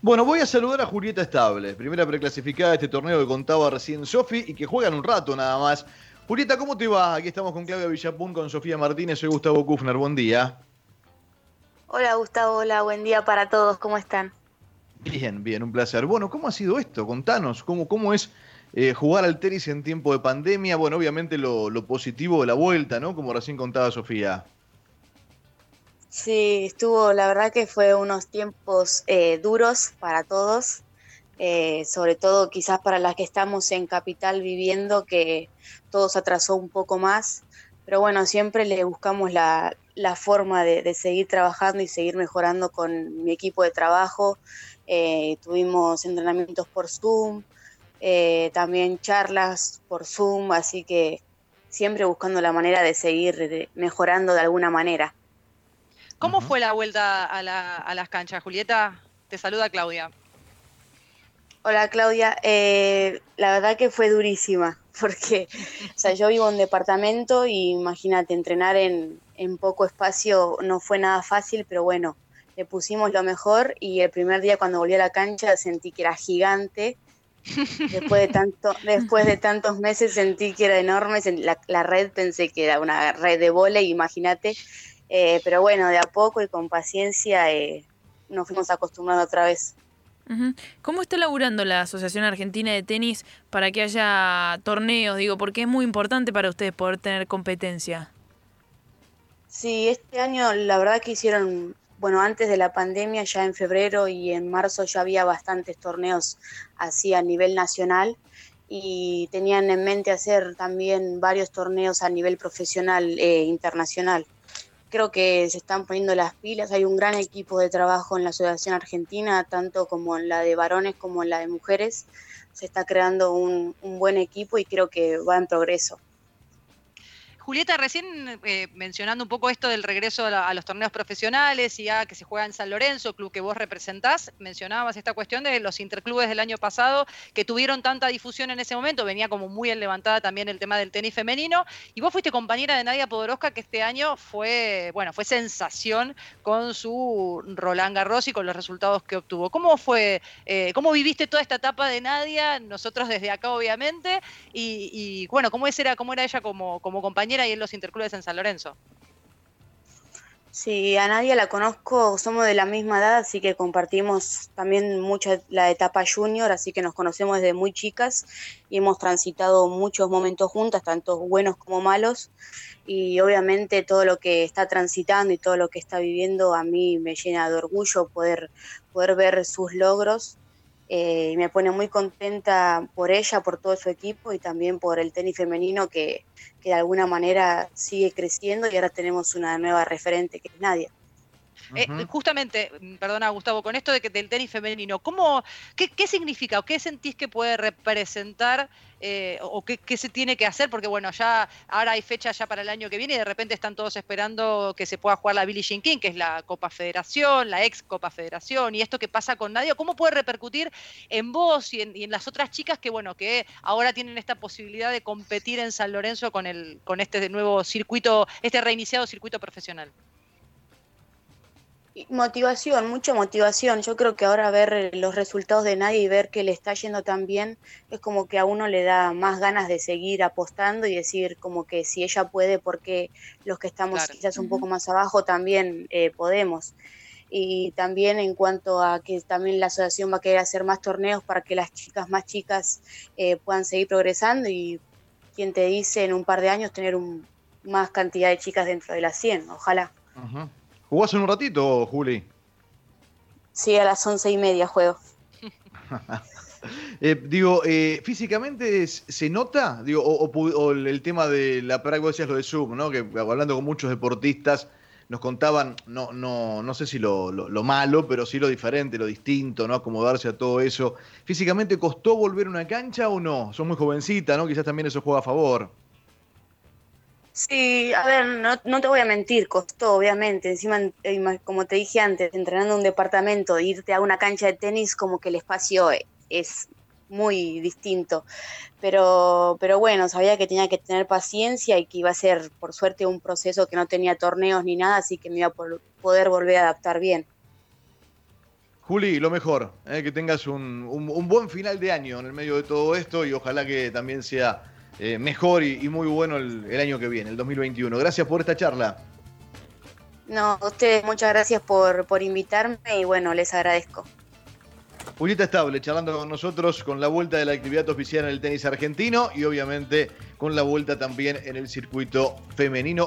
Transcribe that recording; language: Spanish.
Bueno, voy a saludar a Julieta Estable, primera preclasificada de este torneo que contaba recién Sofi y que juegan un rato nada más. Julieta, ¿cómo te va? Aquí estamos con Claudia Villapun, con Sofía Martínez, soy Gustavo Kufner, buen día. Hola Gustavo, hola, buen día para todos, ¿cómo están? Bien, bien, un placer. Bueno, ¿cómo ha sido esto? Contanos, ¿cómo, cómo es eh, jugar al tenis en tiempo de pandemia? Bueno, obviamente lo, lo positivo de la vuelta, ¿no? Como recién contaba Sofía. Sí, estuvo, la verdad que fue unos tiempos eh, duros para todos, eh, sobre todo quizás para las que estamos en capital viviendo, que todo se atrasó un poco más, pero bueno, siempre le buscamos la, forma de, seguir trabajando y seguir mejorando con mi equipo de trabajo. Eh, tuvimos entrenamientos por Zoom, también charlas por Zoom, así que siempre buscando la manera de seguir mejorando de alguna manera. ¿Cómo fue la vuelta a, las canchas, Julieta? Te saluda Claudia. Hola Claudia, eh, la verdad que fue durísima, porque o sea, yo vivo en un departamento y imagínate, entrenar en, poco espacio no fue nada fácil, pero bueno, le pusimos lo mejor y el primer día cuando volví a la cancha sentí que era gigante. Después de, tanto, después de tantos meses sentí que era enorme, la, la red pensé que era una red de volei, imagínate, eh, pero bueno, de a poco y con paciencia eh, nos fuimos acostumbrando otra vez. ¿Cómo está laburando la Asociación Argentina de Tenis para que haya torneos? Digo, porque es muy importante para ustedes poder tener competencia. Sí, este año la verdad que hicieron, bueno, antes de la pandemia, ya en febrero y en marzo ya había bastantes torneos así a nivel nacional y tenían en mente hacer también varios torneos a nivel profesional e internacional creo que se están poniendo las pilas, hay un gran equipo de trabajo en la Asociación Argentina, tanto como en la de varones como en la de mujeres, se está creando un, un buen equipo y creo que va en progreso. Julieta, recién eh, mencionando un poco esto del regreso a, los torneos profesionales y ya que se juega en San Lorenzo, club que vos representás, mencionabas esta cuestión de los interclubes del año pasado que tuvieron tanta difusión en ese momento, venía como muy levantada también el tema del tenis femenino, y vos fuiste compañera de Nadia Podoroska que este año fue, bueno, fue sensación con su Roland Garros y con los resultados que obtuvo. ¿Cómo fue, eh, cómo viviste toda esta etapa de Nadia? Nosotros desde acá, obviamente, y, bueno, ¿cómo era, cómo era ella como, como compañera? Y en los interclubes en San Lorenzo. Sí, a Nadia la conozco, somos de la misma edad, así que compartimos también mucho la etapa junior, así que nos conocemos desde muy chicas y hemos transitado muchos momentos juntas, tanto buenos como malos, y obviamente todo lo que está transitando y todo lo que está viviendo a mí me llena de orgullo poder, poder ver sus logros eh, y me pone muy contenta por ella, por todo su equipo y también por el tenis femenino que, que de alguna manera sigue creciendo y ahora tenemos una nueva referente que es Nadia. Eh, justamente, mm, perdona Gustavo, con esto de que del tenis femenino, ¿cómo, qué, qué significa o qué sentís que puede representar eh, o qué, se tiene que hacer? Porque bueno, ya ahora hay fecha ya para el año que viene y de repente están todos esperando que se pueda jugar la Billie Jean King, que es la Copa Federación, la ex Copa Federación, y esto que pasa con Nadia, ¿cómo puede repercutir en vos y en, las otras chicas que bueno, que ahora tienen esta posibilidad de competir en San Lorenzo con el, con este nuevo circuito, este reiniciado circuito profesional? Motivación, mucha motivación. Yo creo que ahora ver los resultados de nadie y ver que le está yendo tan bien es como que a uno le da más ganas de seguir apostando y decir como que si ella puede, porque los que estamos quizás un poco más abajo también eh, podemos. Y también en cuanto a que también la asociación va a querer hacer más torneos para que las chicas más chicas eh, puedan seguir progresando y quien te dice en un par de años tener un, más cantidad de chicas dentro de las 100, ojalá. ¿Jugás en un ratito, Juli? Sí, a las once y media juego. Eh, digo, eh, físicamente se nota, digo, o, el tema de la práctica, decías lo de Zoom, ¿no? Que hablando con muchos deportistas nos contaban, no, no, no sé si lo, lo, malo, pero sí lo diferente, lo distinto, ¿no? Acomodarse a todo eso. ¿Físicamente costó volver a una cancha o no? Son muy jovencita, ¿no? Quizás también eso juega a favor. Sí, a ver, no, no, te voy a mentir, costó, obviamente. Encima, eh, como te dije antes, entrenando en un departamento, irte a una cancha de tenis, como que el espacio es muy distinto. Pero, pero bueno, sabía que tenía que tener paciencia y que iba a ser, por suerte, un proceso que no tenía torneos ni nada, así que me iba a poder volver a adaptar bien. Juli, lo mejor, eh, que tengas un, buen final de año en el medio de todo esto y ojalá que también sea eh, mejor y, muy bueno el, año que viene, el 2021. Gracias por esta charla. No, a ustedes muchas gracias por, por invitarme y bueno, les agradezco. Julieta Estable charlando con nosotros con la vuelta de la actividad oficial en el tenis argentino y obviamente con la vuelta también en el circuito femenino.